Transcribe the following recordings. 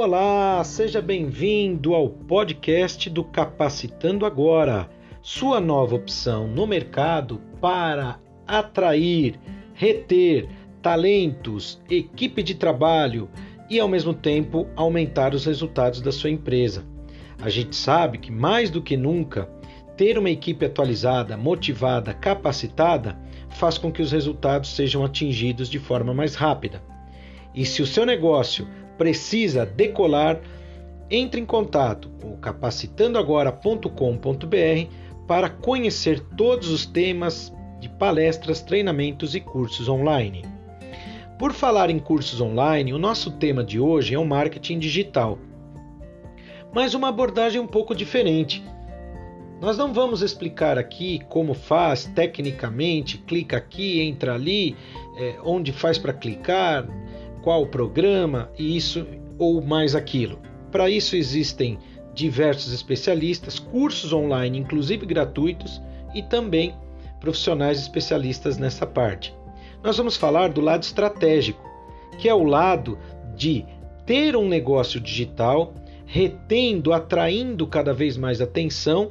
Olá, seja bem-vindo ao podcast do Capacitando Agora, sua nova opção no mercado para atrair, reter talentos, equipe de trabalho e ao mesmo tempo aumentar os resultados da sua empresa. A gente sabe que mais do que nunca, ter uma equipe atualizada, motivada, capacitada faz com que os resultados sejam atingidos de forma mais rápida. E se o seu negócio precisa decolar, entre em contato com capacitandogora.com.br para conhecer todos os temas de palestras, treinamentos e cursos online. Por falar em cursos online, o nosso tema de hoje é o marketing digital, mas uma abordagem um pouco diferente. Nós não vamos explicar aqui como faz tecnicamente, clica aqui, entra ali, é, onde faz para clicar, qual programa e isso ou mais aquilo. Para isso existem diversos especialistas, cursos online, inclusive gratuitos, e também profissionais especialistas nessa parte. Nós vamos falar do lado estratégico, que é o lado de ter um negócio digital, retendo, atraindo cada vez mais atenção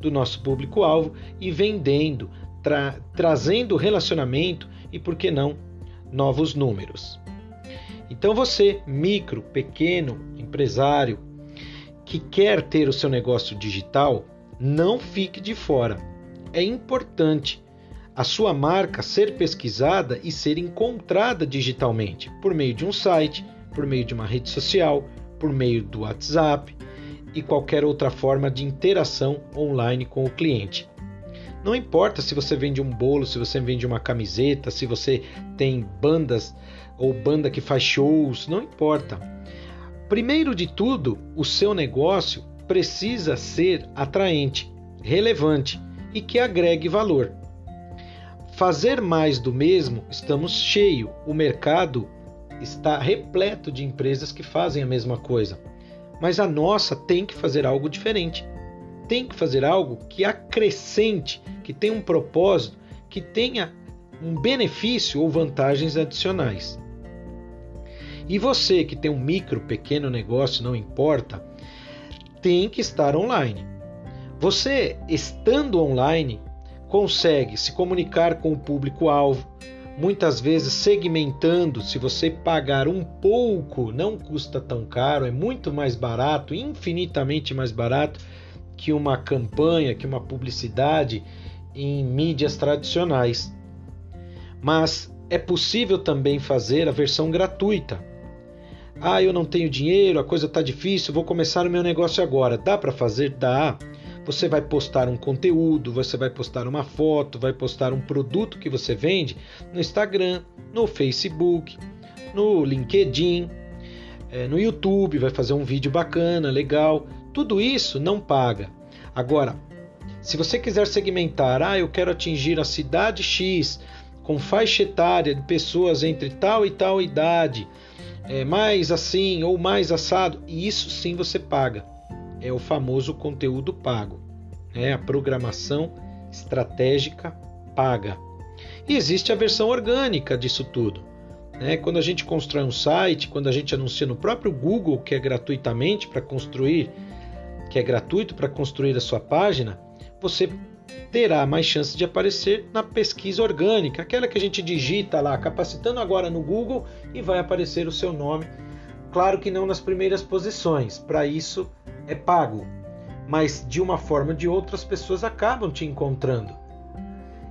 do nosso público-alvo e vendendo, tra trazendo relacionamento e, por que não, novos números. Então você, micro, pequeno empresário, que quer ter o seu negócio digital, não fique de fora. É importante a sua marca ser pesquisada e ser encontrada digitalmente por meio de um site, por meio de uma rede social, por meio do WhatsApp e qualquer outra forma de interação online com o cliente. Não importa se você vende um bolo, se você vende uma camiseta, se você tem bandas ou banda que faz shows, não importa. Primeiro de tudo, o seu negócio precisa ser atraente, relevante e que agregue valor. Fazer mais do mesmo, estamos cheio. O mercado está repleto de empresas que fazem a mesma coisa. Mas a nossa tem que fazer algo diferente. Tem que fazer algo que acrescente, que tenha um propósito, que tenha um benefício ou vantagens adicionais. E você que tem um micro, pequeno negócio, não importa, tem que estar online. Você estando online, consegue se comunicar com o público-alvo, muitas vezes segmentando. Se você pagar um pouco, não custa tão caro, é muito mais barato, infinitamente mais barato que uma campanha, que uma publicidade em mídias tradicionais. Mas é possível também fazer a versão gratuita. Ah, eu não tenho dinheiro, a coisa está difícil, vou começar o meu negócio agora. Dá para fazer? Dá. Você vai postar um conteúdo, você vai postar uma foto, vai postar um produto que você vende no Instagram, no Facebook, no LinkedIn, eh, no YouTube, vai fazer um vídeo bacana, legal. Tudo isso não paga. Agora, se você quiser segmentar, ah, eu quero atingir a cidade X com faixa etária de pessoas entre tal e tal idade, é, mais assim ou mais assado, e isso sim você paga é o famoso conteúdo pago, é a programação estratégica paga. E existe a versão orgânica disso tudo. Né? Quando a gente constrói um site, quando a gente anuncia no próprio Google, que é gratuitamente para construir, que é gratuito para construir a sua página, você terá mais chance de aparecer na pesquisa orgânica, aquela que a gente digita lá, capacitando agora no Google e vai aparecer o seu nome. Claro que não nas primeiras posições, para isso é pago, mas de uma forma ou de outra as pessoas acabam te encontrando.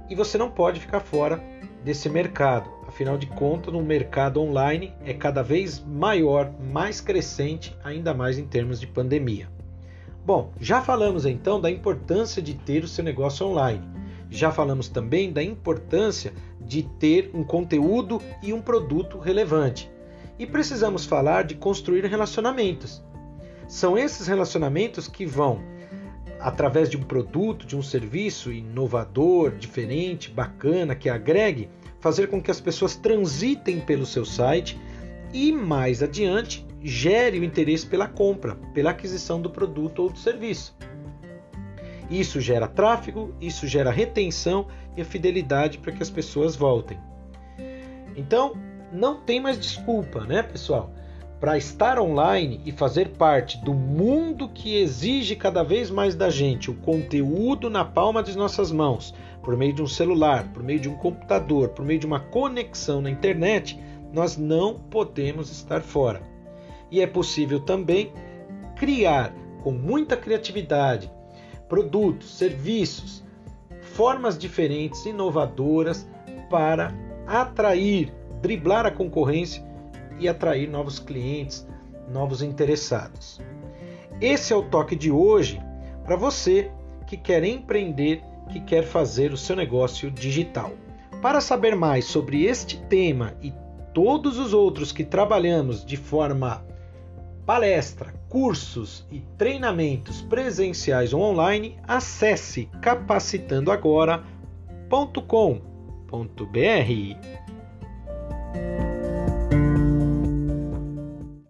E você não pode ficar fora desse mercado. Afinal de contas, no mercado online é cada vez maior, mais crescente, ainda mais em termos de pandemia. Bom, já falamos então da importância de ter o seu negócio online. Já falamos também da importância de ter um conteúdo e um produto relevante. E precisamos falar de construir relacionamentos. São esses relacionamentos que vão, através de um produto, de um serviço inovador, diferente, bacana, que agregue, fazer com que as pessoas transitem pelo seu site e mais adiante gere o interesse pela compra, pela aquisição do produto ou do serviço. Isso gera tráfego, isso gera retenção e a fidelidade para que as pessoas voltem. Então, não tem mais desculpa, né, pessoal? para estar online e fazer parte do mundo que exige cada vez mais da gente o conteúdo na palma de nossas mãos, por meio de um celular, por meio de um computador, por meio de uma conexão na internet, nós não podemos estar fora. E é possível também criar com muita criatividade produtos, serviços, formas diferentes, inovadoras para atrair, driblar a concorrência e atrair novos clientes, novos interessados. Esse é o toque de hoje para você que quer empreender, que quer fazer o seu negócio digital. Para saber mais sobre este tema e todos os outros que trabalhamos de forma palestra, cursos e treinamentos presenciais ou online, acesse capacitandoagora.com.br.